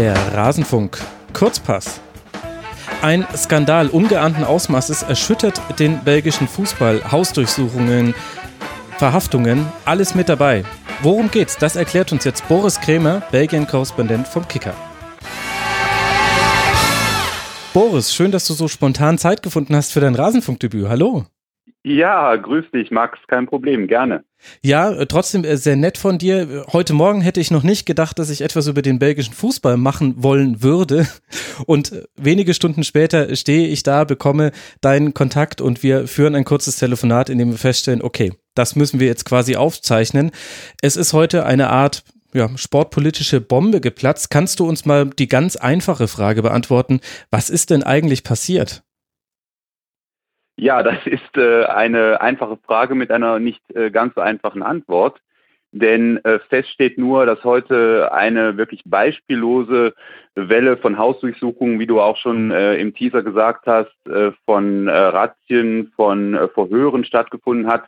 Der Rasenfunk Kurzpass. Ein Skandal ungeahnten Ausmaßes erschüttert den belgischen Fußball. Hausdurchsuchungen, Verhaftungen, alles mit dabei. Worum geht's? Das erklärt uns jetzt Boris Krämer, Belgien-Korrespondent vom Kicker. Boris, schön, dass du so spontan Zeit gefunden hast für dein Rasenfunkdebüt. Hallo. Ja, grüß dich, Max, kein Problem, gerne. Ja, äh, trotzdem äh, sehr nett von dir. Heute Morgen hätte ich noch nicht gedacht, dass ich etwas über den belgischen Fußball machen wollen würde. Und äh, wenige Stunden später stehe ich da, bekomme deinen Kontakt und wir führen ein kurzes Telefonat, in dem wir feststellen, okay, das müssen wir jetzt quasi aufzeichnen. Es ist heute eine Art ja, sportpolitische Bombe geplatzt. Kannst du uns mal die ganz einfache Frage beantworten? Was ist denn eigentlich passiert? Ja, das ist äh, eine einfache Frage mit einer nicht äh, ganz so einfachen Antwort. Denn äh, fest steht nur, dass heute eine wirklich beispiellose Welle von Hausdurchsuchungen, wie du auch schon äh, im Teaser gesagt hast, von Razzien, von Verhören stattgefunden hat,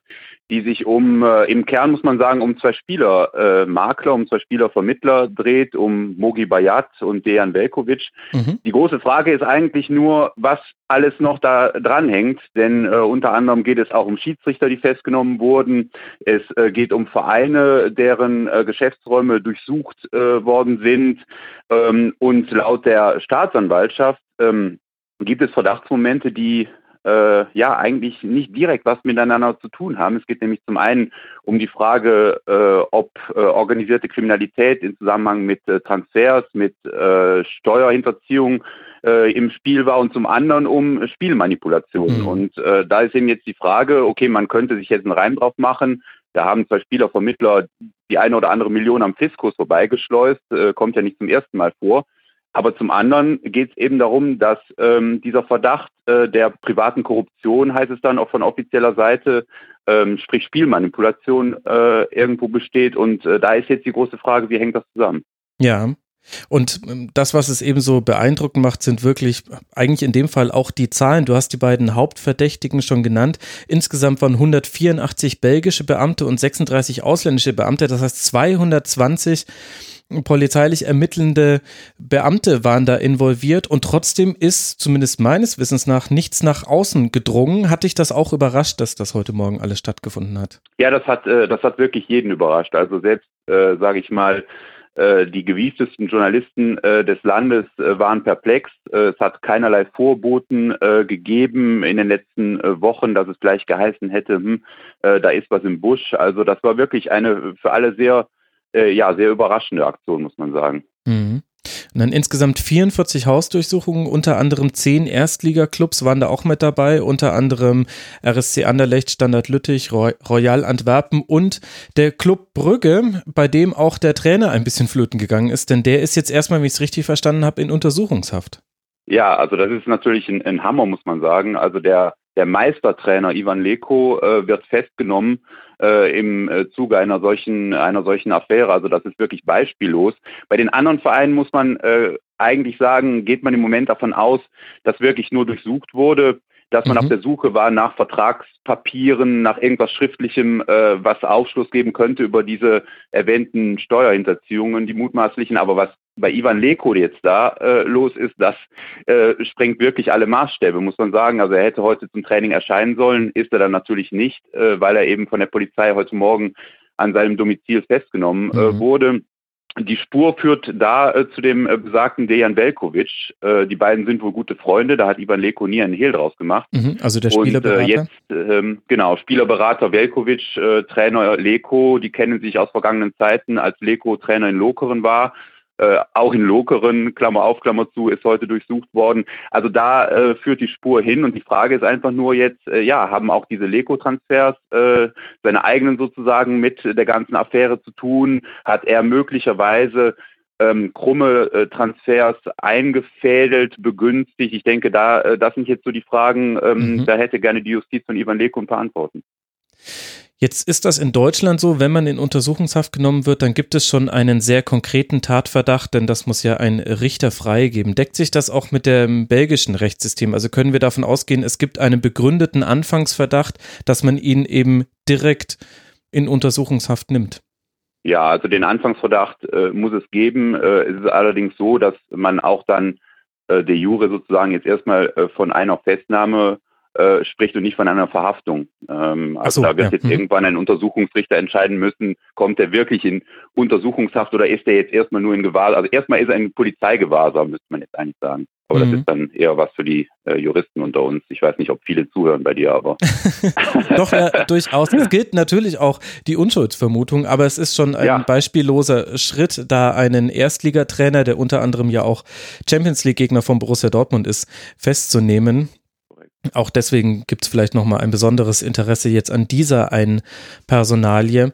die sich um, äh, im Kern muss man sagen, um zwei Spieler, äh, Makler, um zwei Spielervermittler dreht, um Mogi Bayat und Dejan Velkovic. Mhm. Die große Frage ist eigentlich nur, was alles noch da dranhängt, denn äh, unter anderem geht es auch um Schiedsrichter, die festgenommen wurden. Es äh, geht um Vereine, deren äh, Geschäftsräume durchsucht äh, worden sind. Ähm, und laut der Staatsanwaltschaft ähm, gibt es Verdachtsmomente, die äh, ja eigentlich nicht direkt was miteinander zu tun haben. Es geht nämlich zum einen um die Frage, äh, ob äh, organisierte Kriminalität in Zusammenhang mit äh, Transfers, mit äh, Steuerhinterziehung äh, im Spiel war und zum anderen um Spielmanipulation. Mhm. Und da ist eben jetzt die Frage, okay, man könnte sich jetzt einen Reim drauf machen, da haben zwei Spielervermittler die eine oder andere Million am Fiskus vorbeigeschleust, kommt ja nicht zum ersten Mal vor. Aber zum anderen geht es eben darum, dass ähm, dieser Verdacht äh, der privaten Korruption, heißt es dann auch von offizieller Seite, ähm, sprich Spielmanipulation, äh, irgendwo besteht. Und äh, da ist jetzt die große Frage, wie hängt das zusammen? Ja, und ähm, das, was es eben so beeindruckend macht, sind wirklich eigentlich in dem Fall auch die Zahlen. Du hast die beiden Hauptverdächtigen schon genannt. Insgesamt waren 184 belgische Beamte und 36 ausländische Beamte. Das heißt 220 polizeilich ermittelnde Beamte waren da involviert und trotzdem ist zumindest meines Wissens nach nichts nach außen gedrungen. Hat dich das auch überrascht, dass das heute Morgen alles stattgefunden hat? Ja, das hat, äh, das hat wirklich jeden überrascht. Also selbst, äh, sage ich mal, äh, die gewieftesten Journalisten des Landes waren perplex. es hat keinerlei Vorboten gegeben in den letzten Wochen, dass es gleich geheißen hätte, hm, da ist was im Busch. Also das war wirklich eine für alle sehr, ja, sehr überraschende Aktion, muss man sagen. Mhm. Und dann insgesamt 44 Hausdurchsuchungen, unter anderem 10 Erstligaklubs waren da auch mit dabei, unter anderem RSC Anderlecht, Standard Lüttich, Royal Antwerpen und der Club Brügge, bei dem auch der Trainer ein bisschen flöten gegangen ist, denn der ist jetzt erstmal, wie ich es richtig verstanden habe, in Untersuchungshaft. Ja, also das ist natürlich ein, ein Hammer, muss man sagen. Also der, der Meistertrainer Ivan Leko äh, wird festgenommen äh, im äh, Zuge einer solchen, einer solchen Affäre. Also das ist wirklich beispiellos. Bei den anderen Vereinen muss man äh, eigentlich sagen, geht man im Moment davon aus, dass wirklich nur durchsucht wurde dass man mhm. auf der Suche war nach Vertragspapieren, nach irgendwas Schriftlichem, äh, was Aufschluss geben könnte über diese erwähnten Steuerhinterziehungen, die mutmaßlichen. Aber was bei Ivan Leko jetzt da äh, los ist, das äh, sprengt wirklich alle Maßstäbe, muss man sagen. Also er hätte heute zum Training erscheinen sollen, ist er dann natürlich nicht, äh, weil er eben von der Polizei heute Morgen an seinem Domizil festgenommen äh, mhm. wurde. Die Spur führt da äh, zu dem äh, besagten Dejan Velkovic. Äh, die beiden sind wohl gute Freunde. Da hat Ivan Leko nie einen Hehl draus gemacht. Mhm, also der Spielerberater? Und, äh, jetzt, ähm, genau, Spielerberater Velkovic, äh, Trainer Leko, die kennen sich aus vergangenen Zeiten, als Leko Trainer in Lokeren war äh, auch in Lokeren, Klammer auf, Klammer zu, ist heute durchsucht worden. Also da äh, führt die Spur hin und die Frage ist einfach nur jetzt, äh, ja, haben auch diese Leko-Transfers äh, seine eigenen sozusagen mit der ganzen Affäre zu tun? Hat er möglicherweise ähm, krumme äh, Transfers eingefädelt, begünstigt? Ich denke, da, äh, das sind jetzt so die Fragen, ähm, mhm. da hätte gerne die Justiz von Ivan Leko ein paar Antworten. Jetzt ist das in Deutschland so, wenn man in Untersuchungshaft genommen wird, dann gibt es schon einen sehr konkreten Tatverdacht, denn das muss ja ein Richter freigeben. Deckt sich das auch mit dem belgischen Rechtssystem? Also können wir davon ausgehen, es gibt einen begründeten Anfangsverdacht, dass man ihn eben direkt in Untersuchungshaft nimmt? Ja, also den Anfangsverdacht äh, muss es geben. Äh, es ist allerdings so, dass man auch dann äh, de jure sozusagen jetzt erstmal äh, von einer Festnahme äh, spricht und nicht von einer Verhaftung. Ähm, also so, da wird ja. jetzt hm. irgendwann ein Untersuchungsrichter entscheiden müssen, kommt er wirklich in Untersuchungshaft oder ist er jetzt erstmal nur in Gewahrsam? Also erstmal ist er in Polizeigewahrsam, müsste man jetzt eigentlich sagen. Aber mhm. das ist dann eher was für die äh, Juristen unter uns. Ich weiß nicht, ob viele zuhören bei dir, aber. Doch, äh, durchaus. Es gilt natürlich auch die Unschuldsvermutung, aber es ist schon ein ja. beispielloser Schritt, da einen Erstligatrainer, der unter anderem ja auch Champions League-Gegner von Borussia Dortmund ist, festzunehmen. Auch deswegen gibt es vielleicht nochmal ein besonderes Interesse jetzt an dieser einen Personalie.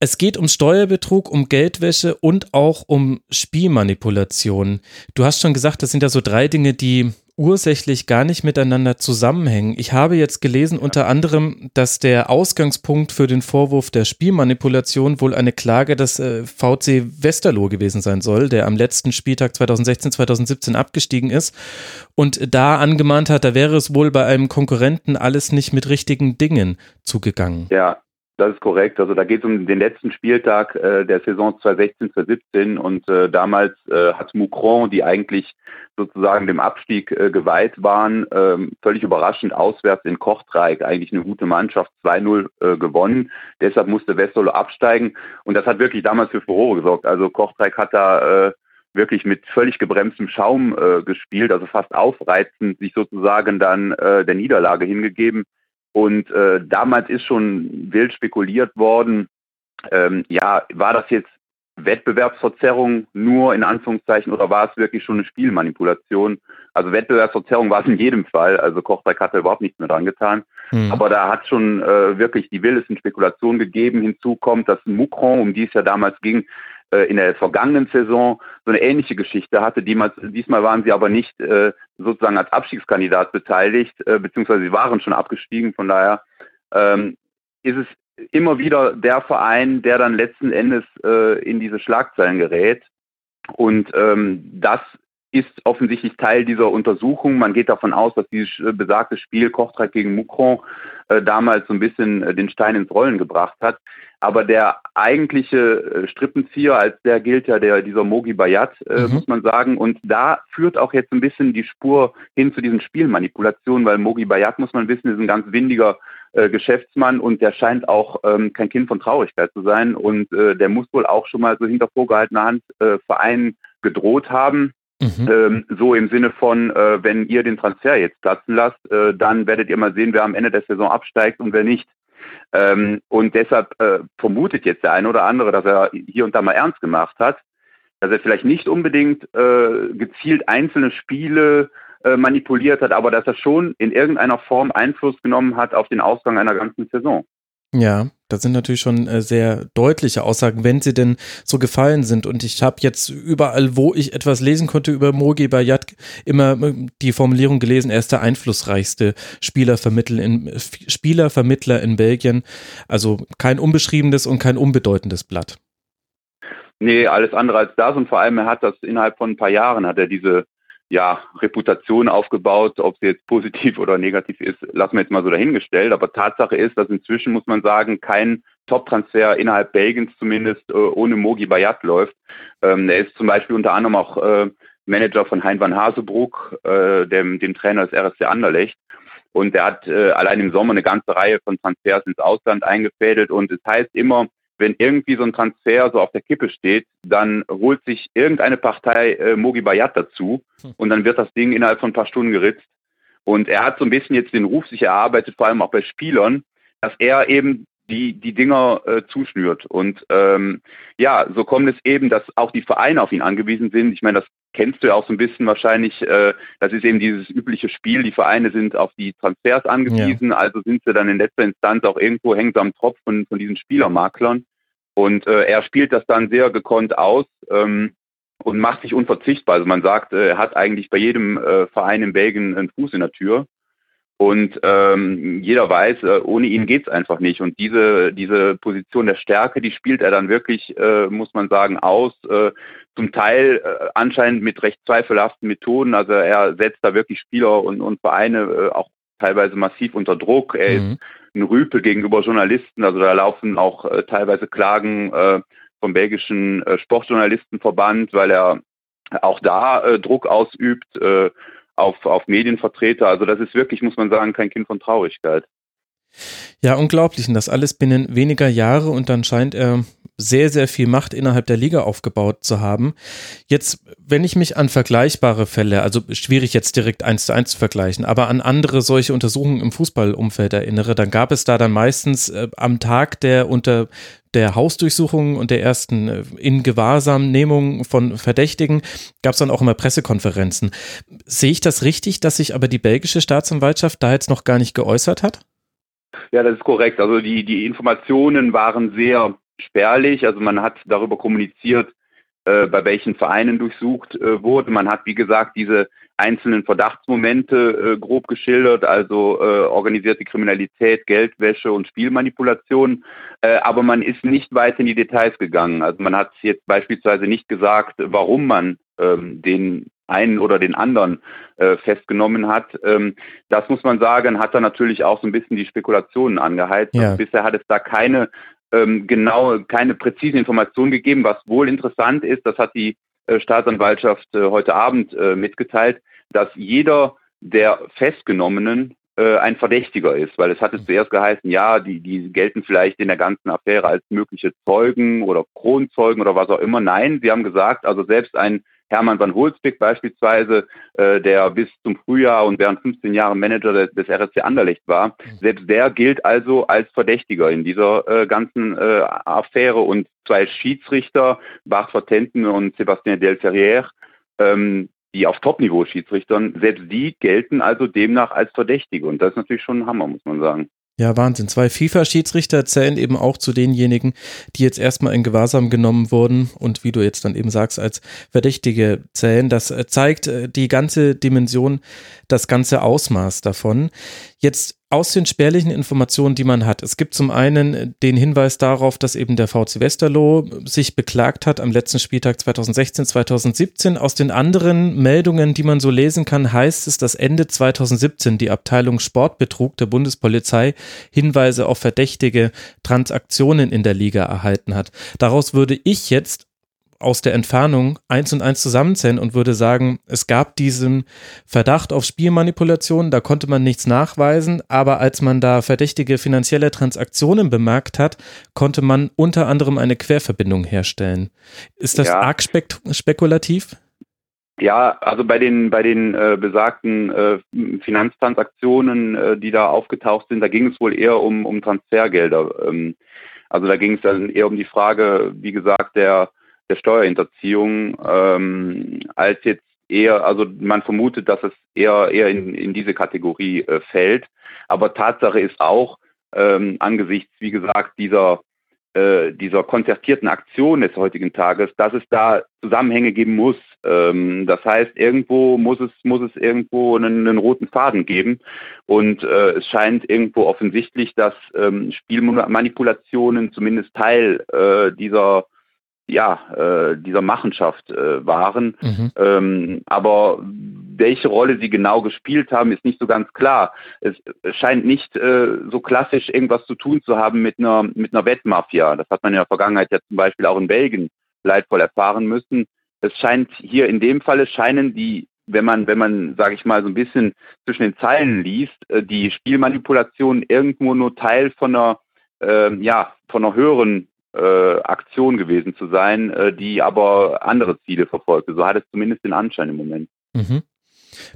Es geht um Steuerbetrug, um Geldwäsche und auch um Spielmanipulation. Du hast schon gesagt, das sind ja so drei Dinge, die ursächlich gar nicht miteinander zusammenhängen. Ich habe jetzt gelesen unter anderem, dass der Ausgangspunkt für den Vorwurf der Spielmanipulation wohl eine Klage des äh, VC Westerlo gewesen sein soll, der am letzten Spieltag 2016, 2017 abgestiegen ist und da angemahnt hat, da wäre es wohl bei einem Konkurrenten alles nicht mit richtigen Dingen zugegangen. Ja, das ist korrekt. Also da geht es um den letzten Spieltag äh, der Saison 2016, 2017 und äh, damals äh, hat Moucron, die eigentlich sozusagen dem Abstieg äh, geweiht waren, ähm, völlig überraschend auswärts in Kochtreik eigentlich eine gute Mannschaft 2-0 äh, gewonnen. Deshalb musste Westerlo absteigen und das hat wirklich damals für Furore gesorgt. Also Kochtreik hat da äh, wirklich mit völlig gebremstem Schaum gespielt, also fast aufreizend, sich sozusagen dann der Niederlage hingegeben. Und äh, damals ist schon wild spekuliert worden, ähm, ja, war das jetzt Wettbewerbsverzerrung nur in Anführungszeichen oder war es wirklich schon eine Spielmanipulation? Also Wettbewerbsverzerrung war es in jedem Fall. Also Kochberg hatte überhaupt nichts mehr dran getan. Mhm. Aber da hat schon äh, wirklich die wildesten Spekulationen gegeben. Hinzu kommt, dass Mukron, um die es ja damals ging, in der vergangenen Saison so eine ähnliche Geschichte hatte. Diesmal, waren sie aber nicht äh, sozusagen als Abstiegskandidat beteiligt, äh, beziehungsweise sie waren schon abgestiegen. Von daher ähm, ist es immer wieder der Verein, der dann letzten Endes äh, in diese Schlagzeilen gerät. Und ähm, das ist offensichtlich Teil dieser Untersuchung. Man geht davon aus, dass dieses besagte Spiel Kochtrag gegen Mukron äh, damals so ein bisschen äh, den Stein ins Rollen gebracht hat. Aber der eigentliche äh, Strippenzieher, als der gilt ja der, dieser Mogi Bayat, äh, mhm. muss man sagen. Und da führt auch jetzt ein bisschen die Spur hin zu diesen Spielmanipulationen, weil Mogi Bayat, muss man wissen, ist ein ganz windiger äh, Geschäftsmann und der scheint auch ähm, kein Kind von Traurigkeit zu sein. Und äh, der muss wohl auch schon mal so hinter vorgehaltener Hand Vereinen gedroht haben. Mhm. Ähm, so im Sinne von, äh, wenn ihr den Transfer jetzt platzen lasst, äh, dann werdet ihr mal sehen, wer am Ende der Saison absteigt und wer nicht. Ähm, und deshalb äh, vermutet jetzt der eine oder andere, dass er hier und da mal ernst gemacht hat, dass er vielleicht nicht unbedingt gezielt einzelne Spiele manipuliert hat, aber dass er schon in irgendeiner Form Einfluss genommen hat auf den Ausgang einer ganzen Saison. Ja, das sind natürlich schon äh, sehr deutliche Aussagen, wenn sie denn so gefallen sind. Und ich habe jetzt überall, wo ich etwas lesen konnte über Mogi Bayat, immer äh, die Formulierung gelesen, er ist der einflussreichste Spielervermittler in, Spielervermittler in Belgien. Also kein unbeschriebenes und kein unbedeutendes Blatt. Nee, alles andere als das. Und vor allem, er hat das innerhalb von ein paar Jahren, hat er diese ja, Reputation aufgebaut. Ob sie jetzt positiv oder negativ ist, lassen wir jetzt mal so dahingestellt. Aber Tatsache ist, dass inzwischen, muss man sagen, kein Top-Transfer innerhalb Belgiens zumindest äh, ohne Mogi Bayat läuft. Ähm, er ist zum Beispiel unter anderem auch äh, Manager von Hein van Hasebroek, äh, dem, dem Trainer des RSC Anderlecht. Und er hat äh, allein im Sommer eine ganze Reihe von Transfers ins Ausland eingefädelt. Und es heißt immer, wenn irgendwie so ein Transfer so auf der Kippe steht, dann holt sich irgendeine Partei äh, Mogi Bayat dazu hm. und dann wird das Ding innerhalb von ein paar Stunden geritzt. Und er hat so ein bisschen jetzt den Ruf sich erarbeitet, vor allem auch bei Spielern, dass er eben die, die Dinger äh, zuschnürt. Und ähm, ja, so kommt es eben, dass auch die Vereine auf ihn angewiesen sind. Ich meine, das kennst du ja auch so ein bisschen wahrscheinlich. Äh, das ist eben dieses übliche Spiel. Die Vereine sind auf die Transfers angewiesen, ja. also sind sie dann in letzter Instanz auch irgendwo hängen sie am Tropf von, von diesen Spielermaklern. Und äh, er spielt das dann sehr gekonnt aus ähm, und macht sich unverzichtbar. Also man sagt, äh, er hat eigentlich bei jedem äh, Verein in Belgien einen Fuß in der Tür. Und ähm, jeder weiß, äh, ohne ihn geht's einfach nicht. Und diese, diese Position der Stärke, die spielt er dann wirklich, äh, muss man sagen, aus. Äh, zum Teil äh, anscheinend mit recht zweifelhaften Methoden. Also er setzt da wirklich Spieler und, und Vereine äh, auch teilweise massiv unter Druck. Er mhm. ist ein Rüpel gegenüber Journalisten. Also da laufen auch äh, teilweise Klagen äh, vom belgischen äh, Sportjournalistenverband, weil er auch da äh, Druck ausübt äh, auf, auf Medienvertreter. Also das ist wirklich, muss man sagen, kein Kind von Traurigkeit. Ja, unglaublich. Und das alles binnen weniger Jahre und dann scheint er sehr, sehr viel Macht innerhalb der Liga aufgebaut zu haben. Jetzt, wenn ich mich an vergleichbare Fälle, also schwierig jetzt direkt eins zu eins zu vergleichen, aber an andere solche Untersuchungen im Fußballumfeld erinnere, dann gab es da dann meistens äh, am Tag der unter der Hausdurchsuchung und der ersten äh, in Gewahrsamnehmung von Verdächtigen gab es dann auch immer Pressekonferenzen. Sehe ich das richtig, dass sich aber die belgische Staatsanwaltschaft da jetzt noch gar nicht geäußert hat? Ja, das ist korrekt. Also die, die Informationen waren sehr spärlich. Also man hat darüber kommuniziert, äh, bei welchen Vereinen durchsucht äh, wurde. Man hat, wie gesagt, diese einzelnen Verdachtsmomente äh, grob geschildert, also äh, organisierte Kriminalität, Geldwäsche und Spielmanipulation. Äh, aber man ist nicht weit in die Details gegangen. Also man hat jetzt beispielsweise nicht gesagt, warum man ähm, den einen oder den anderen äh, festgenommen hat. Ähm, das muss man sagen, hat da natürlich auch so ein bisschen die Spekulationen angeheizt. Ja. Also bisher hat es da keine ähm, genau, keine präzisen Informationen gegeben. Was wohl interessant ist, das hat die äh, Staatsanwaltschaft äh, heute Abend äh, mitgeteilt, dass jeder der Festgenommenen äh, ein Verdächtiger ist, weil es hatte mhm. zuerst geheißen, ja, die, die gelten vielleicht in der ganzen Affäre als mögliche Zeugen oder Kronzeugen oder was auch immer. Nein, sie haben gesagt, also selbst ein Hermann van Holzbeck beispielsweise, äh, der bis zum Frühjahr und während 15 Jahren Manager des, des RSC Anderlecht war, mhm. selbst der gilt also als Verdächtiger in dieser äh, ganzen äh, Affäre und zwei Schiedsrichter, Bart Vertenten und Sébastien Delferrière, ähm, die auf Topniveau Schiedsrichtern, selbst die gelten also demnach als Verdächtige. Und das ist natürlich schon ein Hammer, muss man sagen. Ja, Wahnsinn. Zwei FIFA-Schiedsrichter zählen eben auch zu denjenigen, die jetzt erstmal in Gewahrsam genommen wurden und wie du jetzt dann eben sagst, als Verdächtige zählen. Das äh, zeigt äh, die ganze Dimension, das ganze Ausmaß davon. Jetzt aus den spärlichen Informationen, die man hat. Es gibt zum einen den Hinweis darauf, dass eben der VC Westerlo sich beklagt hat am letzten Spieltag 2016, 2017. Aus den anderen Meldungen, die man so lesen kann, heißt es, dass Ende 2017 die Abteilung Sportbetrug der Bundespolizei Hinweise auf verdächtige Transaktionen in der Liga erhalten hat. Daraus würde ich jetzt aus der Entfernung eins und eins zusammenzählen und würde sagen, es gab diesen Verdacht auf Spielmanipulation, da konnte man nichts nachweisen, aber als man da verdächtige finanzielle Transaktionen bemerkt hat, konnte man unter anderem eine Querverbindung herstellen. Ist das ja. arg spek spekulativ? Ja, also bei den bei den äh, besagten äh, Finanztransaktionen, äh, die da aufgetaucht sind, da ging es wohl eher um, um Transfergelder. Ähm, also da ging es dann eher um die Frage, wie gesagt, der der Steuerhinterziehung, ähm, als jetzt eher, also man vermutet, dass es eher, eher in, in diese Kategorie äh, fällt. Aber Tatsache ist auch, ähm, angesichts, wie gesagt, dieser, äh, dieser konzertierten Aktion des heutigen Tages, dass es da Zusammenhänge geben muss. Ähm, das heißt, irgendwo muss es, muss es irgendwo einen, einen roten Faden geben. Und äh, es scheint irgendwo offensichtlich, dass ähm, Spielmanipulationen zumindest Teil äh, dieser ja, äh, dieser Machenschaft äh, waren. Mhm. Ähm, aber welche Rolle sie genau gespielt haben, ist nicht so ganz klar. Es scheint nicht äh, so klassisch irgendwas zu tun zu haben mit einer, mit einer Wettmafia. Das hat man in der Vergangenheit ja zum Beispiel auch in Belgien leidvoll erfahren müssen. Es scheint hier in dem Falle scheinen die wenn man, wenn man, sage ich mal, so ein bisschen zwischen den Zeilen liest, äh, die Spielmanipulation irgendwo nur Teil von einer, äh, ja, von einer höheren äh, Aktion gewesen zu sein, äh, die aber andere Ziele verfolgte. So hat es zumindest den Anschein im Moment. Mhm.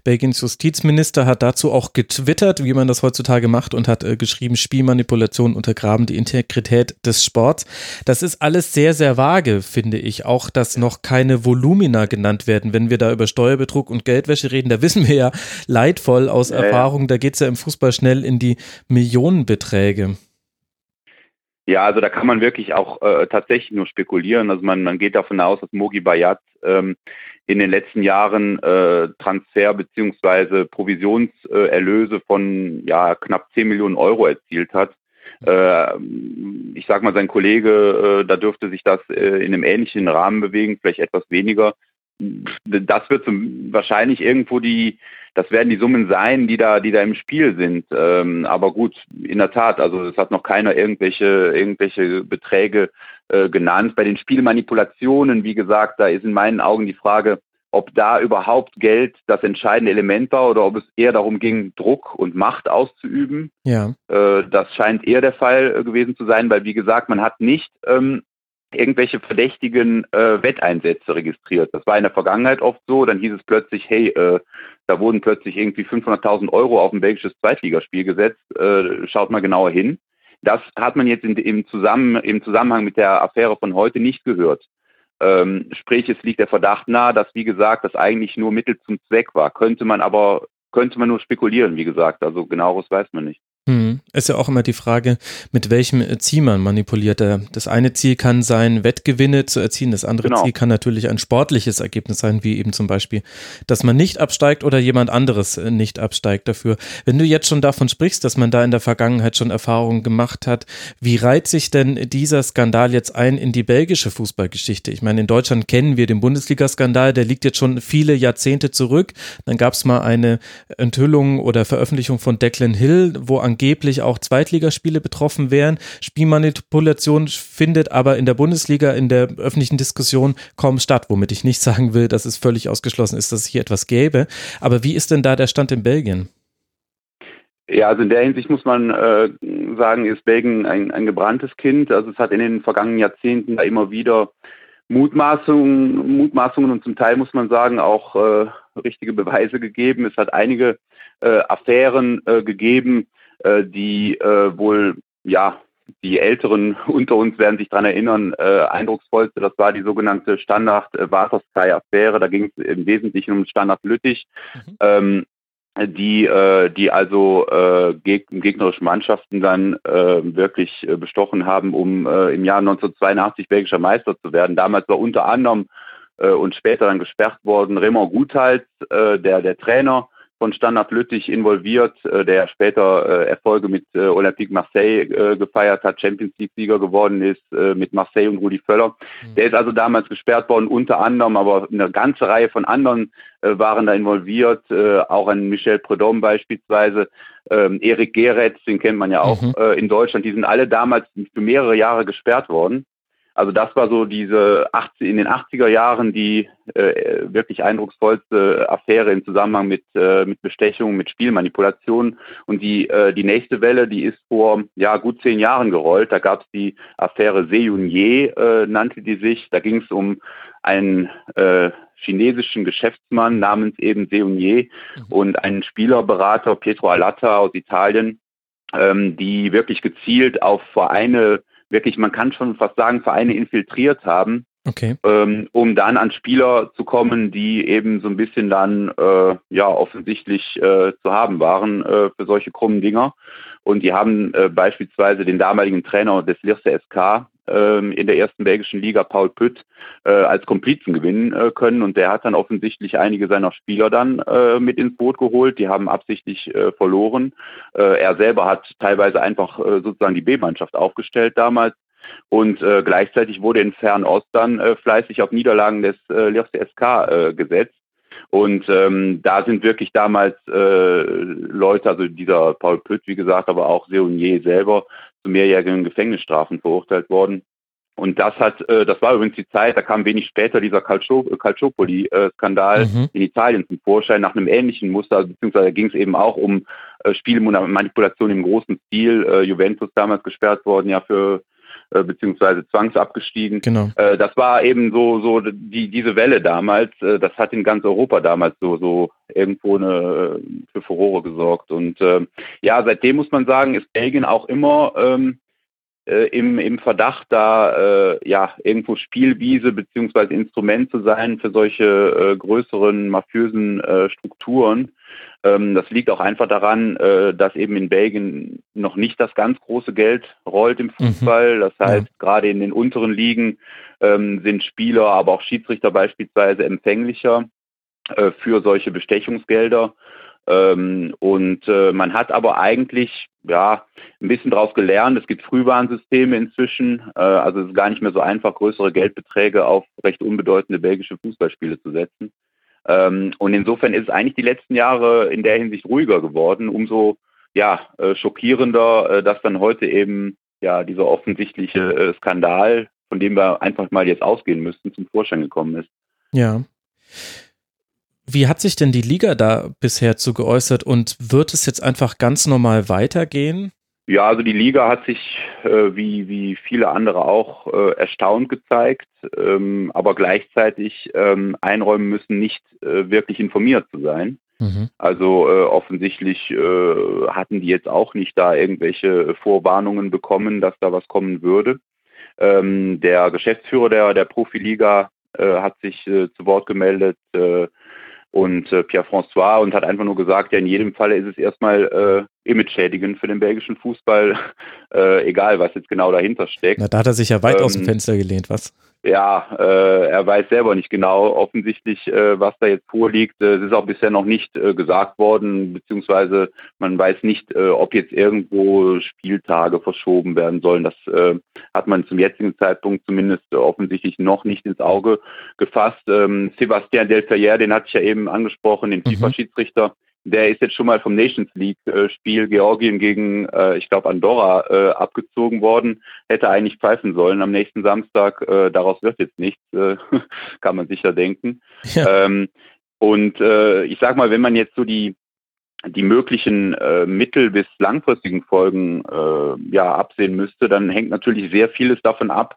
Belgiens Justizminister hat dazu auch getwittert, wie man das heutzutage macht, und hat äh, geschrieben, Spielmanipulation untergraben die Integrität des Sports. Das ist alles sehr, sehr vage, finde ich. Auch, dass noch keine Volumina genannt werden. Wenn wir da über Steuerbetrug und Geldwäsche reden, da wissen wir ja leidvoll aus ja, Erfahrung, ja. da geht es ja im Fußball schnell in die Millionenbeträge. Ja, also da kann man wirklich auch äh, tatsächlich nur spekulieren. Also man, man geht davon aus, dass Mogi Bayat ähm, in den letzten Jahren äh, Transfer- bzw. Provisionserlöse von ja, knapp 10 Millionen Euro erzielt hat. Äh, ich sag mal, sein Kollege, äh, da dürfte sich das äh, in einem ähnlichen Rahmen bewegen, vielleicht etwas weniger. Das wird zum, wahrscheinlich irgendwo die, das werden die Summen sein, die da, die da im Spiel sind. Ähm, aber gut, in der Tat, also es hat noch keiner irgendwelche, irgendwelche Beträge äh, genannt. Bei den Spielmanipulationen, wie gesagt, da ist in meinen Augen die Frage, ob da überhaupt Geld das entscheidende Element war oder ob es eher darum ging, Druck und Macht auszuüben. Ja. Äh, das scheint eher der Fall äh, gewesen zu sein, weil wie gesagt, man hat nicht ähm, irgendwelche verdächtigen äh, Wetteinsätze registriert. Das war in der Vergangenheit oft so. Dann hieß es plötzlich, hey, äh, da wurden plötzlich irgendwie 500.000 Euro auf ein belgisches Zweitligaspiel gesetzt. Äh, schaut mal genauer hin. Das hat man jetzt in, im, Zusammen, im Zusammenhang mit der Affäre von heute nicht gehört. Ähm, sprich, es liegt der Verdacht nahe, dass, wie gesagt, das eigentlich nur Mittel zum Zweck war. Könnte man aber, könnte man nur spekulieren, wie gesagt. Also genaueres weiß man nicht. Hm. Ist ja auch immer die Frage, mit welchem Ziel man manipuliert. Das eine Ziel kann sein, Wettgewinne zu erzielen. Das andere genau. Ziel kann natürlich ein sportliches Ergebnis sein, wie eben zum Beispiel, dass man nicht absteigt oder jemand anderes äh, nicht absteigt dafür. Wenn du jetzt schon davon sprichst, dass man da in der Vergangenheit schon Erfahrungen gemacht hat, wie reiht sich denn dieser Skandal jetzt ein in die belgische Fußballgeschichte? Ich meine, in Deutschland kennen wir den Bundesliga-Skandal, der liegt jetzt schon viele Jahrzehnte zurück. Dann gab es mal eine Enthüllung oder Veröffentlichung von Declan Hill, wo an angeblich auch Zweitligaspiele betroffen wären. Spielmanipulation findet aber in der Bundesliga in der öffentlichen Diskussion kaum statt, womit ich nicht sagen will, dass es völlig ausgeschlossen ist, dass es hier etwas gäbe. Aber wie ist denn da der Stand in Belgien? Ja, also in der Hinsicht muss man äh, sagen, ist Belgien ein, ein gebranntes Kind. Also es hat in den vergangenen Jahrzehnten da immer wieder Mutmaßungen, Mutmaßungen und zum Teil muss man sagen auch äh, richtige Beweise gegeben. Es hat einige äh, Affären äh, gegeben, die äh, wohl, ja, die Älteren unter uns werden sich daran erinnern, äh, eindrucksvollste, das war die sogenannte Standard äh. Da ging es im Wesentlichen um Standard Lüttich, mhm. ähm, die, äh, die also äh, geg gegnerische Mannschaften dann äh, wirklich äh, bestochen haben, um äh, im Jahr 1982 belgischer Meister zu werden. Damals war unter anderem äh, und später dann gesperrt worden Raymond Guthals, äh, der, der Trainer, von Standard Lüttich involviert, äh, der später äh, Erfolge mit äh, Olympique Marseille gefeiert hat, Champions League-Sieger geworden ist mit Marseille und Rudi Völler. Mhm. Der ist also damals gesperrt worden, unter anderem, aber eine ganze Reihe von anderen waren da involviert, auch ein Michel Predom beispielsweise, ähm, Erik Geretz, den kennt man ja auch mhm. in Deutschland, die sind alle damals für mehrere Jahre gesperrt worden. Also das war so diese 80, in den 80er Jahren die äh, wirklich eindrucksvollste Affäre im Zusammenhang mit, äh, mit Bestechung, mit Spielmanipulation. Und die, äh, die nächste Welle, die ist vor ja, gut zehn Jahren gerollt. Da gab es die Affäre Seunier, äh, nannte die sich. Da ging es um einen äh, chinesischen Geschäftsmann namens eben Seunier mhm. und einen Spielerberater, Pietro Alatta aus Italien, ähm, die wirklich gezielt auf Vereine wirklich, man kann schon fast sagen, Vereine infiltriert haben, okay. ähm, um dann an Spieler zu kommen, die eben so ein bisschen dann äh, ja offensichtlich äh, zu haben waren äh, für solche krummen Dinger. Und die haben äh, beispielsweise den damaligen Trainer des Lirse SK in der ersten belgischen Liga, Paul Pütt, äh, als Komplizen gewinnen äh, können. Und der hat dann offensichtlich einige seiner Spieler dann äh, mit ins Boot geholt. Die haben absichtlich verloren. Er selber hat teilweise einfach sozusagen die B-Mannschaft aufgestellt damals. Und äh, gleichzeitig wurde in Fernost dann äh, fleißig auf Niederlagen des äh, SK äh, gesetzt. Und ähm, da sind wirklich damals äh, Leute, also dieser Paul Pütt, wie gesagt, aber auch Seunier selber, zu mehrjährigen Gefängnisstrafen verurteilt worden. Und das hat, äh, das war übrigens die Zeit, da kam wenig später dieser Calciopoli-Skandal mhm. in Italien zum Vorschein nach einem ähnlichen Muster, beziehungsweise ging es eben auch um äh, Spielmanipulation im großen Stil. Äh, Juventus damals gesperrt worden, ja für äh, beziehungsweise zwangsabgestiegen. Genau. Äh, das war eben so, so die, diese Welle damals, äh, das hat in ganz Europa damals so, so irgendwo eine, für Furore gesorgt. Und äh, ja, seitdem muss man sagen, ist Belgien auch immer ähm, äh, im, im Verdacht, da äh, ja irgendwo Spielwiese beziehungsweise Instrument zu sein für solche äh, größeren mafiösen äh, Strukturen. Ähm, das liegt auch einfach daran, äh, dass eben in Belgien noch nicht das ganz große Geld rollt im mhm. Fußball. Das heißt, ja. gerade in den unteren Ligen ähm, sind Spieler, aber auch Schiedsrichter beispielsweise empfänglicher äh, für solche Bestechungsgelder. Ähm, und äh, man hat aber eigentlich ja ein bisschen daraus gelernt. Es gibt Frühwarnsysteme inzwischen. Äh, also es ist gar nicht mehr so einfach, größere Geldbeträge auf recht unbedeutende belgische Fußballspiele zu setzen. Ähm, und insofern ist es eigentlich die letzten Jahre in der Hinsicht ruhiger geworden. Umso ja, äh, schockierender, äh, dass dann heute eben ja dieser offensichtliche äh, Skandal, von dem wir einfach mal jetzt ausgehen müssten, zum Vorschein gekommen ist. Ja. Wie hat sich denn die Liga da bisher zu geäußert und wird es jetzt einfach ganz normal weitergehen? Ja, also die Liga hat sich äh, wie, wie viele andere auch äh, erstaunt gezeigt, ähm, aber gleichzeitig ähm, einräumen müssen, nicht äh, wirklich informiert zu sein. Mhm. Also äh, offensichtlich äh, hatten die jetzt auch nicht da irgendwelche Vorwarnungen bekommen, dass da was kommen würde. Ähm, der Geschäftsführer der, der Profiliga äh, hat sich zu Wort gemeldet, und äh, Pierre François und hat einfach nur gesagt, ja in jedem Falle ist es erstmal äh, image-schädigend für den belgischen Fußball, äh, egal was jetzt genau dahinter steckt. Na, da hat er sich ja weit ähm, aus dem ähm, Fenster gelehnt, was? Ja, äh, er weiß selber nicht genau offensichtlich, äh, was da jetzt vorliegt. Äh, es ist auch bisher noch nicht äh, gesagt worden, beziehungsweise man weiß nicht, äh, ob jetzt irgendwo Spieltage verschoben werden sollen. Das äh, hat man zum jetzigen Zeitpunkt zumindest offensichtlich noch nicht ins Auge gefasst. Ähm, Sébastien Delferrière, den hatte ich ja eben angesprochen, den mhm. FIFA-Schiedsrichter, der ist jetzt schon mal vom Nations League-Spiel Georgien gegen, äh, ich glaube, Andorra äh, abgezogen worden. Hätte eigentlich pfeifen sollen am nächsten Samstag. Äh, daraus wird jetzt nichts, äh, kann man sicher denken. Ja. Ähm, und äh, ich sag mal, wenn man jetzt so die die möglichen äh, mittel- bis langfristigen Folgen ja absehen müsste, dann hängt natürlich sehr vieles davon ab,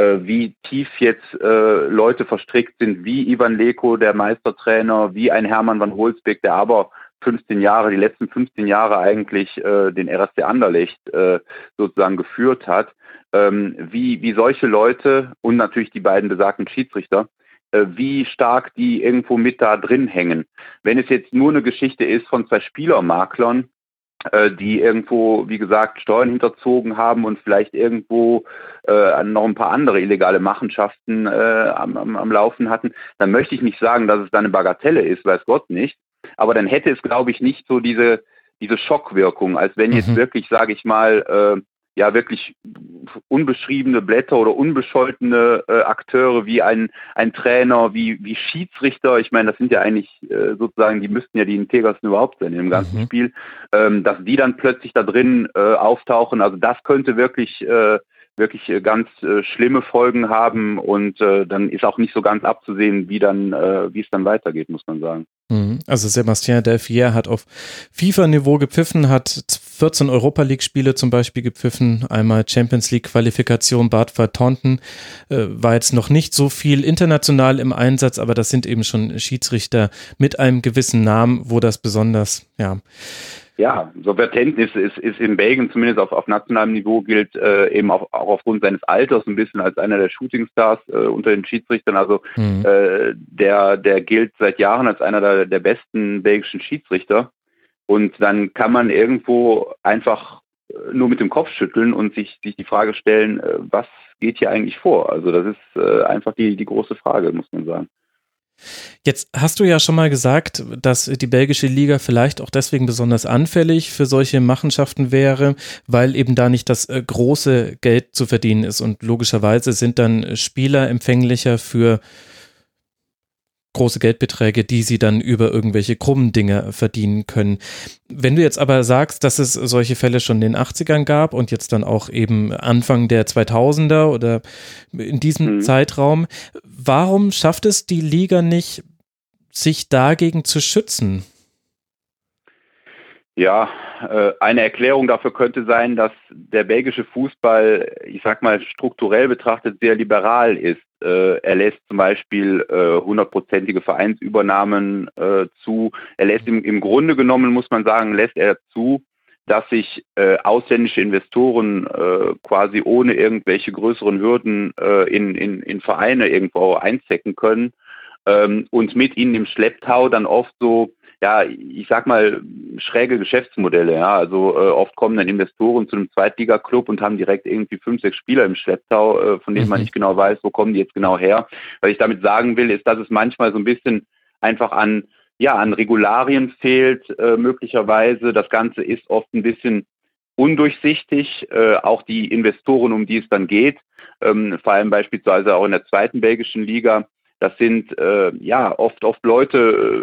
wie tief jetzt äh, Leute verstrickt sind, wie Ivan Leko, der Meistertrainer, wie ein Hermann van Holzbeck, der aber 15 Jahre, die letzten 15 Jahre eigentlich äh, den RSC Anderlecht äh, sozusagen geführt hat, ähm, wie, wie solche Leute und natürlich die beiden besagten Schiedsrichter, äh, wie stark die irgendwo mit da drin hängen. Wenn es jetzt nur eine Geschichte ist von zwei Spielermaklern, äh, die irgendwo, wie gesagt, Steuern hinterzogen haben und vielleicht irgendwo äh, noch ein paar andere illegale Machenschaften äh, am, am, am Laufen hatten, dann möchte ich nicht sagen, dass es da eine Bagatelle ist, weiß Gott nicht. Aber dann hätte es, glaube ich, nicht so diese, diese Schockwirkung, als wenn jetzt mhm. wirklich, sage ich mal, äh, ja wirklich unbeschriebene Blätter oder unbescholtene äh, Akteure wie ein, ein Trainer, wie, wie Schiedsrichter, ich meine, das sind ja eigentlich äh, sozusagen, die müssten ja die Integersten überhaupt sein im ganzen mhm. Spiel, ähm, dass die dann plötzlich da drin äh, auftauchen, also das könnte wirklich äh, wirklich äh, ganz äh, schlimme Folgen haben und äh, dann ist auch nicht so ganz abzusehen, wie dann, äh, wie es dann weitergeht, muss man sagen. Mhm. Also Sebastien Delfier hat auf FIFA-Niveau gepfiffen, hat 14 Europa League-Spiele zum Beispiel gepfiffen, einmal Champions League-Qualifikation Bad Vertonten, äh, war jetzt noch nicht so viel international im Einsatz, aber das sind eben schon Schiedsrichter mit einem gewissen Namen, wo das besonders, ja, ja, so Vertennis ist, ist in Belgien zumindest auf, auf nationalem Niveau gilt äh, eben auch, auch aufgrund seines Alters ein bisschen als einer der Shootingstars äh, unter den Schiedsrichtern. Also mhm. äh, der, der gilt seit Jahren als einer der, der besten belgischen Schiedsrichter. Und dann kann man irgendwo einfach äh, nur mit dem Kopf schütteln und sich, sich die Frage stellen, äh, was geht hier eigentlich vor? Also das ist äh, einfach die, die große Frage, muss man sagen. Jetzt hast du ja schon mal gesagt, dass die belgische Liga vielleicht auch deswegen besonders anfällig für solche Machenschaften wäre, weil eben da nicht das äh, große Geld zu verdienen ist. Und logischerweise sind dann Spieler empfänglicher für große Geldbeträge, die sie dann über irgendwelche krummen Dinge verdienen können. Wenn du jetzt aber sagst, dass es solche Fälle schon in den 80ern gab und jetzt dann auch eben Anfang der 2000er oder in diesem mhm. Zeitraum, warum schafft es die Liga nicht, sich dagegen zu schützen? Ja, äh, eine Erklärung dafür könnte sein, dass der belgische Fußball, ich sag mal, strukturell betrachtet sehr liberal ist. Äh, er lässt zum Beispiel äh, hundertprozentige Vereinsübernahmen zu. Er lässt im, im Grunde genommen, muss man sagen, lässt er zu, dass sich äh, ausländische Investoren äh, quasi ohne irgendwelche größeren Hürden äh, in, in, in Vereine irgendwo einzecken können ähm, und mit ihnen im Schlepptau dann oft so ja, ich sag mal, schräge Geschäftsmodelle. Ja. Also äh, oft kommen dann Investoren zu einem Zweitliga-Club und haben direkt irgendwie fünf, sechs Spieler im Schlepptau, äh, von denen mhm. man nicht genau weiß, wo kommen die jetzt genau her. Was ich damit sagen will, ist, dass es manchmal so ein bisschen einfach an ja, an Regularien fehlt äh, möglicherweise. Das Ganze ist oft ein bisschen undurchsichtig, äh, auch die Investoren, um die es dann geht, ähm, vor allem beispielsweise auch in der zweiten belgischen Liga. Das sind äh, ja oft oft Leute,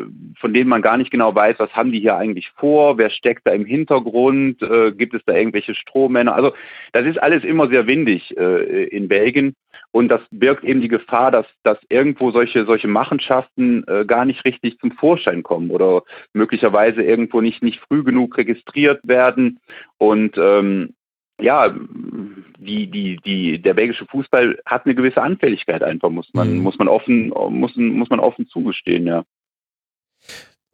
äh, von denen man gar nicht genau weiß, was haben die hier eigentlich vor, wer steckt da im Hintergrund, äh, gibt es da irgendwelche Strohmänner. Also das ist alles immer sehr windig äh, in Belgien und das birgt eben die Gefahr, dass, dass irgendwo solche, solche Machenschaften äh, gar nicht richtig zum Vorschein kommen oder möglicherweise irgendwo nicht, nicht früh genug registriert werden. Und ähm, ja, die, die, die, der belgische Fußball hat eine gewisse Anfälligkeit einfach, muss man, mhm. muss man offen, muss, muss man offen zugestehen, ja.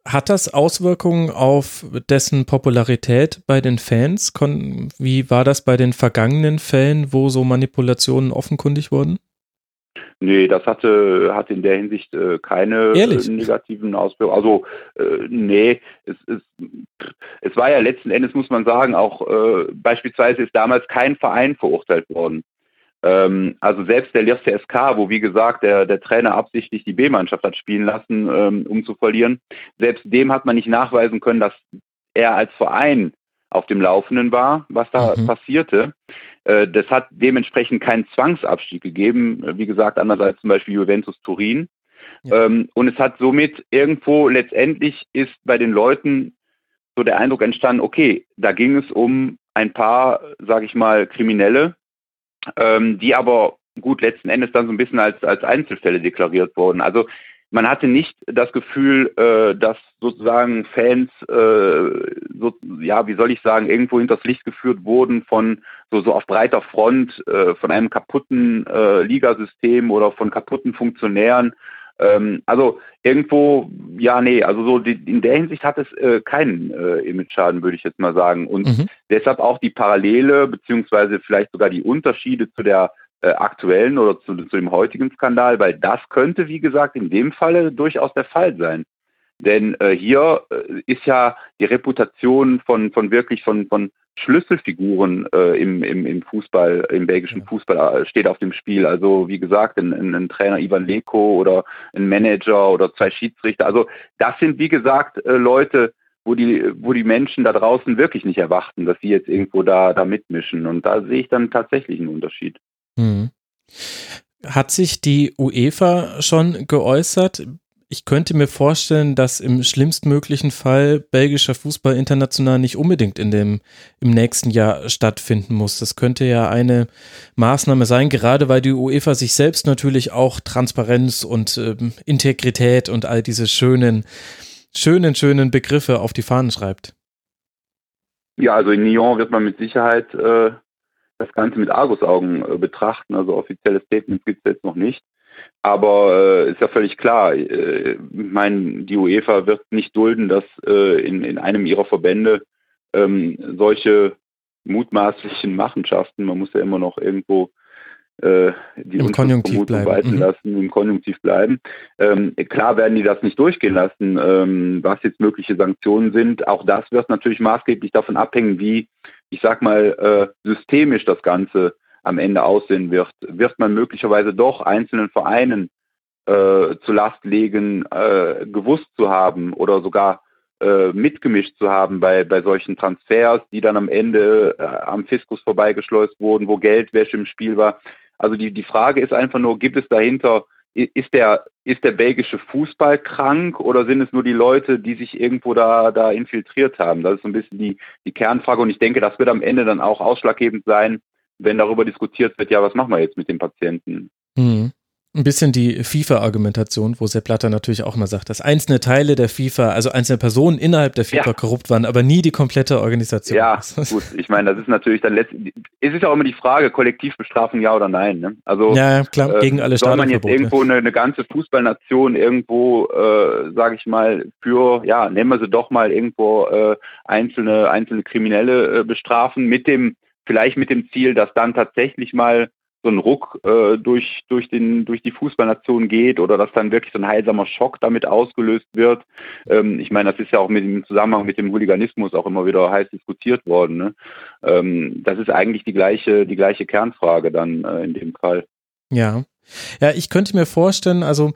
Hat das Auswirkungen auf dessen Popularität bei den Fans? Wie war das bei den vergangenen Fällen, wo so Manipulationen offenkundig wurden? Nee, das hatte, hatte in der Hinsicht äh, keine Ehrlich? negativen Auswirkungen. Also, äh, nee, es, es, es war ja letzten Endes, muss man sagen, auch äh, beispielsweise ist damals kein Verein verurteilt worden. Ähm, also selbst der Lierse SK, wo wie gesagt der, der Trainer absichtlich die B-Mannschaft hat spielen lassen, ähm, um zu verlieren, selbst dem hat man nicht nachweisen können, dass er als Verein auf dem Laufenden war, was da mhm. passierte. Äh, das hat dementsprechend keinen Zwangsabstieg gegeben, wie gesagt, anders als zum Beispiel Juventus Turin. Ja. Ähm, und es hat somit irgendwo letztendlich ist bei den Leuten so der Eindruck entstanden, okay, da ging es um ein paar, sage ich mal, Kriminelle, ähm, die aber gut letzten Endes dann so ein bisschen als, als Einzelfälle deklariert wurden. Also man hatte nicht das Gefühl, äh, dass sozusagen Fans, äh, so, ja, wie soll ich sagen, irgendwo hinters Licht geführt wurden von so, so auf breiter Front, äh, von einem kaputten äh, Ligasystem oder von kaputten Funktionären. Ähm, also irgendwo, ja, nee, also so die, in der Hinsicht hat es äh, keinen äh, Image-Schaden, würde ich jetzt mal sagen. Und mhm. deshalb auch die Parallele, beziehungsweise vielleicht sogar die Unterschiede zu der äh, aktuellen oder zu, zu, dem heutigen Skandal, weil das könnte, wie gesagt, in dem Falle durchaus der Fall sein. Denn äh, hier äh, ist ja die Reputation von, von wirklich von, von Schlüsselfiguren äh, im, im, im Fußball, im belgischen Fußball äh, steht auf dem Spiel. Also wie gesagt, ein, ein, ein, Trainer Ivan Leko oder ein Manager oder zwei Schiedsrichter. Also das sind wie gesagt äh, Leute, wo die, wo die Menschen da draußen wirklich nicht erwarten, dass sie jetzt irgendwo da, da mitmischen. Und da sehe ich dann tatsächlich einen Unterschied. Hm. Hat sich die UEFA schon geäußert? Ich könnte mir vorstellen, dass im schlimmstmöglichen Fall belgischer Fußball international nicht unbedingt in dem, im nächsten Jahr stattfinden muss. Das könnte ja eine Maßnahme sein, gerade weil die UEFA sich selbst natürlich auch Transparenz und äh, Integrität und all diese schönen, schönen, schönen Begriffe auf die Fahnen schreibt. Ja, also in Nyon wird man mit Sicherheit äh, das Ganze mit Argusaugen äh, betrachten. Also offizielle Statements gibt es jetzt noch nicht. Aber äh, ist ja völlig klar, äh, ich meine, die UEFA wird nicht dulden, dass äh, in, in einem ihrer Verbände ähm, solche mutmaßlichen Machenschaften, man muss ja immer noch irgendwo äh, die Im Konjunktiv bleiben. walten mhm. lassen, im Konjunktiv bleiben. Ähm, klar werden die das nicht durchgehen lassen, ähm, was jetzt mögliche Sanktionen sind. Auch das wird natürlich maßgeblich davon abhängen, wie ich sag mal, äh, systemisch das Ganze am Ende aussehen wird, wird man möglicherweise doch einzelnen Vereinen äh, zu Last legen, äh, gewusst zu haben oder sogar äh, mitgemischt zu haben bei, bei solchen Transfers, die dann am Ende äh, am Fiskus vorbeigeschleust wurden, wo Geldwäsche im Spiel war. Also die, die Frage ist einfach nur, gibt es dahinter ist der, ist der belgische Fußball krank oder sind es nur die Leute, die sich irgendwo da, da infiltriert haben? Das ist so ein bisschen die, die Kernfrage und ich denke, das wird am Ende dann auch ausschlaggebend sein, wenn darüber diskutiert wird, ja, was machen wir jetzt mit den Patienten? Mhm ein bisschen die FIFA-Argumentation, wo Sepp Blatter natürlich auch mal sagt, dass einzelne Teile der FIFA, also einzelne Personen innerhalb der FIFA ja. korrupt waren, aber nie die komplette Organisation. Ja, gut, ich meine, das ist natürlich dann letztlich, es ist ja auch immer die Frage, Kollektivbestrafung ja oder nein. Ne? Also, ja, klar, äh, gegen alle Soll man jetzt irgendwo eine, eine ganze Fußballnation irgendwo, äh, sage ich mal, für, ja, nehmen wir sie doch mal irgendwo äh, einzelne, einzelne Kriminelle äh, bestrafen mit dem, vielleicht mit dem Ziel, dass dann tatsächlich mal so ein Ruck äh, durch, durch, den, durch die Fußballnation geht oder dass dann wirklich so ein heilsamer Schock damit ausgelöst wird. Ähm, ich meine, das ist ja auch mit dem Zusammenhang mit dem Hooliganismus auch immer wieder heiß diskutiert worden. Ne? Ähm, das ist eigentlich die gleiche, die gleiche Kernfrage dann äh, in dem Fall. Ja. Ja, ich könnte mir vorstellen, also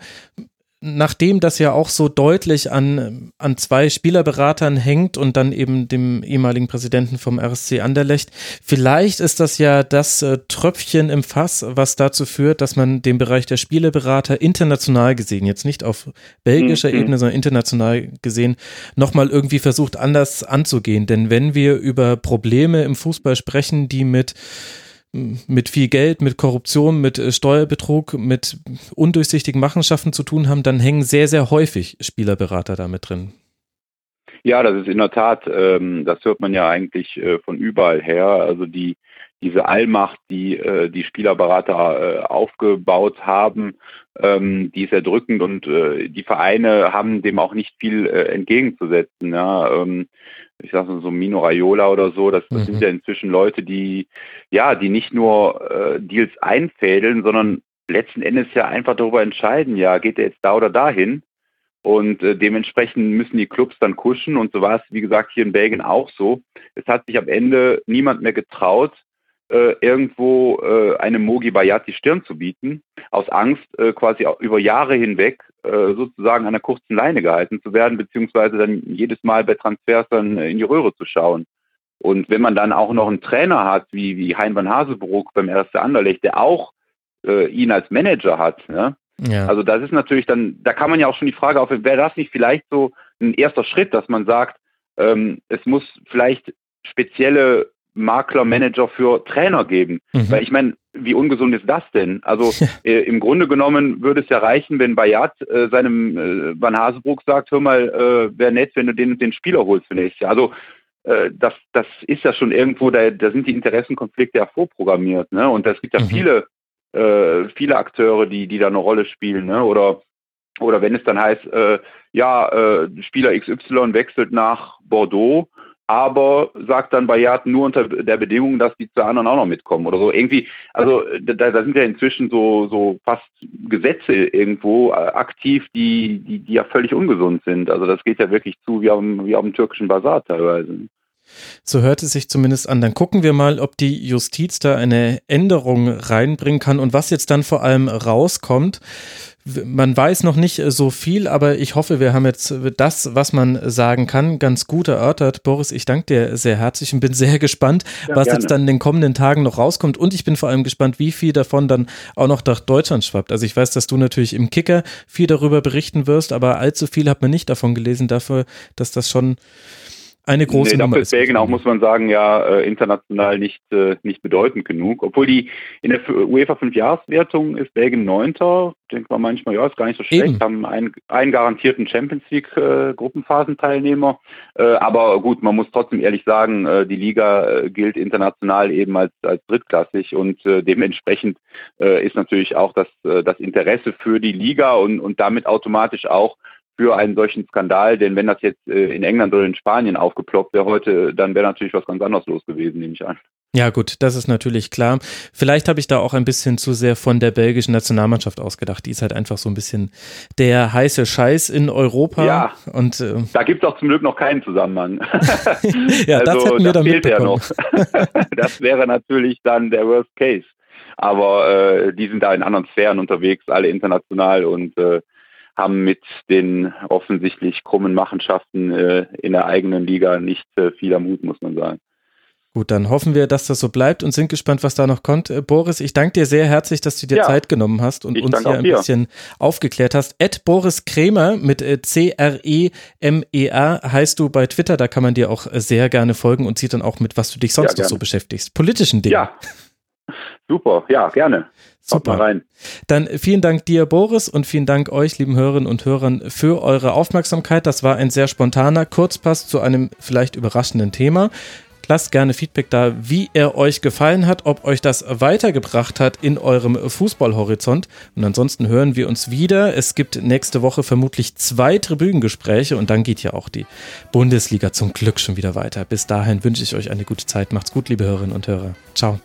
nachdem das ja auch so deutlich an, an zwei Spielerberatern hängt und dann eben dem ehemaligen Präsidenten vom RSC Anderlecht, vielleicht ist das ja das äh, Tröpfchen im Fass, was dazu führt, dass man den Bereich der Spielerberater international gesehen, jetzt nicht auf belgischer mhm. Ebene, sondern international gesehen, nochmal irgendwie versucht anders anzugehen. Denn wenn wir über Probleme im Fußball sprechen, die mit mit viel Geld, mit Korruption, mit äh, Steuerbetrug, mit undurchsichtigen Machenschaften zu tun haben, dann hängen sehr, sehr häufig Spielerberater damit drin. Ja, das ist in der Tat, ähm, das hört man ja eigentlich äh, von überall her. Also die, diese Allmacht, die äh, die Spielerberater äh, aufgebaut haben, ähm, die ist erdrückend und äh, die Vereine haben dem auch nicht viel äh, entgegenzusetzen. Ja. Ähm, ich sag mal so Mino Raiola oder so, das, das mhm. sind ja inzwischen Leute, die ja, die nicht nur äh, Deals einfädeln, sondern letzten Endes ja einfach darüber entscheiden, ja, geht er jetzt da oder dahin? Und äh, dementsprechend müssen die Clubs dann kuschen und so war es, wie gesagt, hier in Belgien auch so. Es hat sich am Ende niemand mehr getraut, äh, irgendwo äh, einem Mogi Bayat die Stirn zu bieten, aus Angst äh, quasi über Jahre hinweg äh, sozusagen an der kurzen Leine gehalten zu werden, beziehungsweise dann jedes Mal bei Transfers dann in die Röhre zu schauen. Und wenn man dann auch noch einen Trainer hat, wie, wie Hein van Haselbroek beim 1. Anderlecht, der auch äh, ihn als Manager hat, ja? ja? also das ist natürlich dann, da kann man ja auch schon die Frage auf, wäre das nicht vielleicht so ein erster Schritt, dass man sagt, ähm, es muss vielleicht spezielle Makler, Manager für Trainer geben. Mhm. Weil ich meine, wie ungesund ist das denn? Also äh, im Grunde genommen würde es ja reichen, wenn Bayat äh, seinem äh, Van Hasebrook sagt, hör mal, äh, wäre nett, wenn du den den Spieler holst für nächstes Jahr. Also äh, das, das ist ja schon irgendwo, da, da sind die Interessenkonflikte ja vorprogrammiert. Ne? Und es gibt ja mhm. viele, äh, viele Akteure, die, die da eine Rolle spielen. Ne? Oder, oder wenn es dann heißt, äh, ja, Spieler XY wechselt nach Bordeaux, aber sagt dann Bayat nur unter der Bedingung, dass die zwei anderen auch noch mitkommen oder so. Irgendwie, also da, da sind ja inzwischen so, so fast Gesetze irgendwo äh, aktiv, die, die, die ja völlig ungesund sind. Also das geht ja wirklich zu wie auf dem, wie auf dem türkischen Bazar teilweise. So hört es sich zumindest an. Dann gucken wir mal, ob die Justiz da eine Änderung reinbringen kann und was jetzt dann vor allem rauskommt. Man weiß noch nicht so viel, aber ich hoffe, wir haben jetzt das, was man sagen kann, ganz gut erörtert. Boris, ich danke dir sehr herzlich und bin sehr gespannt, ja, was gerne. jetzt dann in den kommenden Tagen noch rauskommt. Und ich bin vor allem gespannt, wie viel davon dann auch noch nach Deutschland schwappt. Also ich weiß, dass du natürlich im Kicker viel darüber berichten wirst, aber allzu viel hat man nicht davon gelesen, dafür, dass das schon eine große nee, Nummer ist. Belgien auch, muss man sagen, ja äh, international nicht, äh, nicht bedeutend genug. Obwohl die in der UEFA 5-Jahres-Wertung ist Belgien Neunter. Denkt man manchmal, ja, ist gar nicht so schlecht. Eben. Haben einen, einen garantierten Champions League-Gruppenphasenteilnehmer. Äh, aber gut, man muss trotzdem ehrlich sagen, die Liga gilt international eben als, als drittklassig und dementsprechend ist natürlich auch das, das Interesse für die Liga und, und damit automatisch auch für einen solchen Skandal, denn wenn das jetzt äh, in England oder in Spanien aufgeploppt wäre heute, dann wäre natürlich was ganz anderes los gewesen, nehme ich an. Ja gut, das ist natürlich klar. Vielleicht habe ich da auch ein bisschen zu sehr von der belgischen Nationalmannschaft ausgedacht. Die ist halt einfach so ein bisschen der heiße Scheiß in Europa. Ja, und äh, da gibt es auch zum Glück noch keinen Zusammenhang. ja, also, das hätten wir das dann fehlt ja noch. das wäre natürlich dann der Worst Case. Aber äh, die sind da in anderen Sphären unterwegs, alle international und äh, haben mit den offensichtlich krummen Machenschaften äh, in der eigenen Liga nicht äh, viel am Hut, muss man sagen. Gut, dann hoffen wir, dass das so bleibt und sind gespannt, was da noch kommt. Äh, Boris, ich danke dir sehr herzlich, dass du dir ja, Zeit genommen hast und uns hier ein dir. bisschen aufgeklärt hast. Ed Boris Kremer mit äh, C-R-E-M-E-R heißt du bei Twitter, da kann man dir auch äh, sehr gerne folgen und sieht dann auch mit, was du dich sonst ja, noch so beschäftigst. Politischen Dingen. Ja, super, ja, gerne. Super. rein. Dann vielen Dank dir, Boris, und vielen Dank euch, lieben Hörerinnen und Hörern, für eure Aufmerksamkeit. Das war ein sehr spontaner Kurzpass zu einem vielleicht überraschenden Thema. Lasst gerne Feedback da, wie er euch gefallen hat, ob euch das weitergebracht hat in eurem Fußballhorizont. Und ansonsten hören wir uns wieder. Es gibt nächste Woche vermutlich zwei Tribünengespräche und dann geht ja auch die Bundesliga zum Glück schon wieder weiter. Bis dahin wünsche ich euch eine gute Zeit. Macht's gut, liebe Hörerinnen und Hörer. Ciao.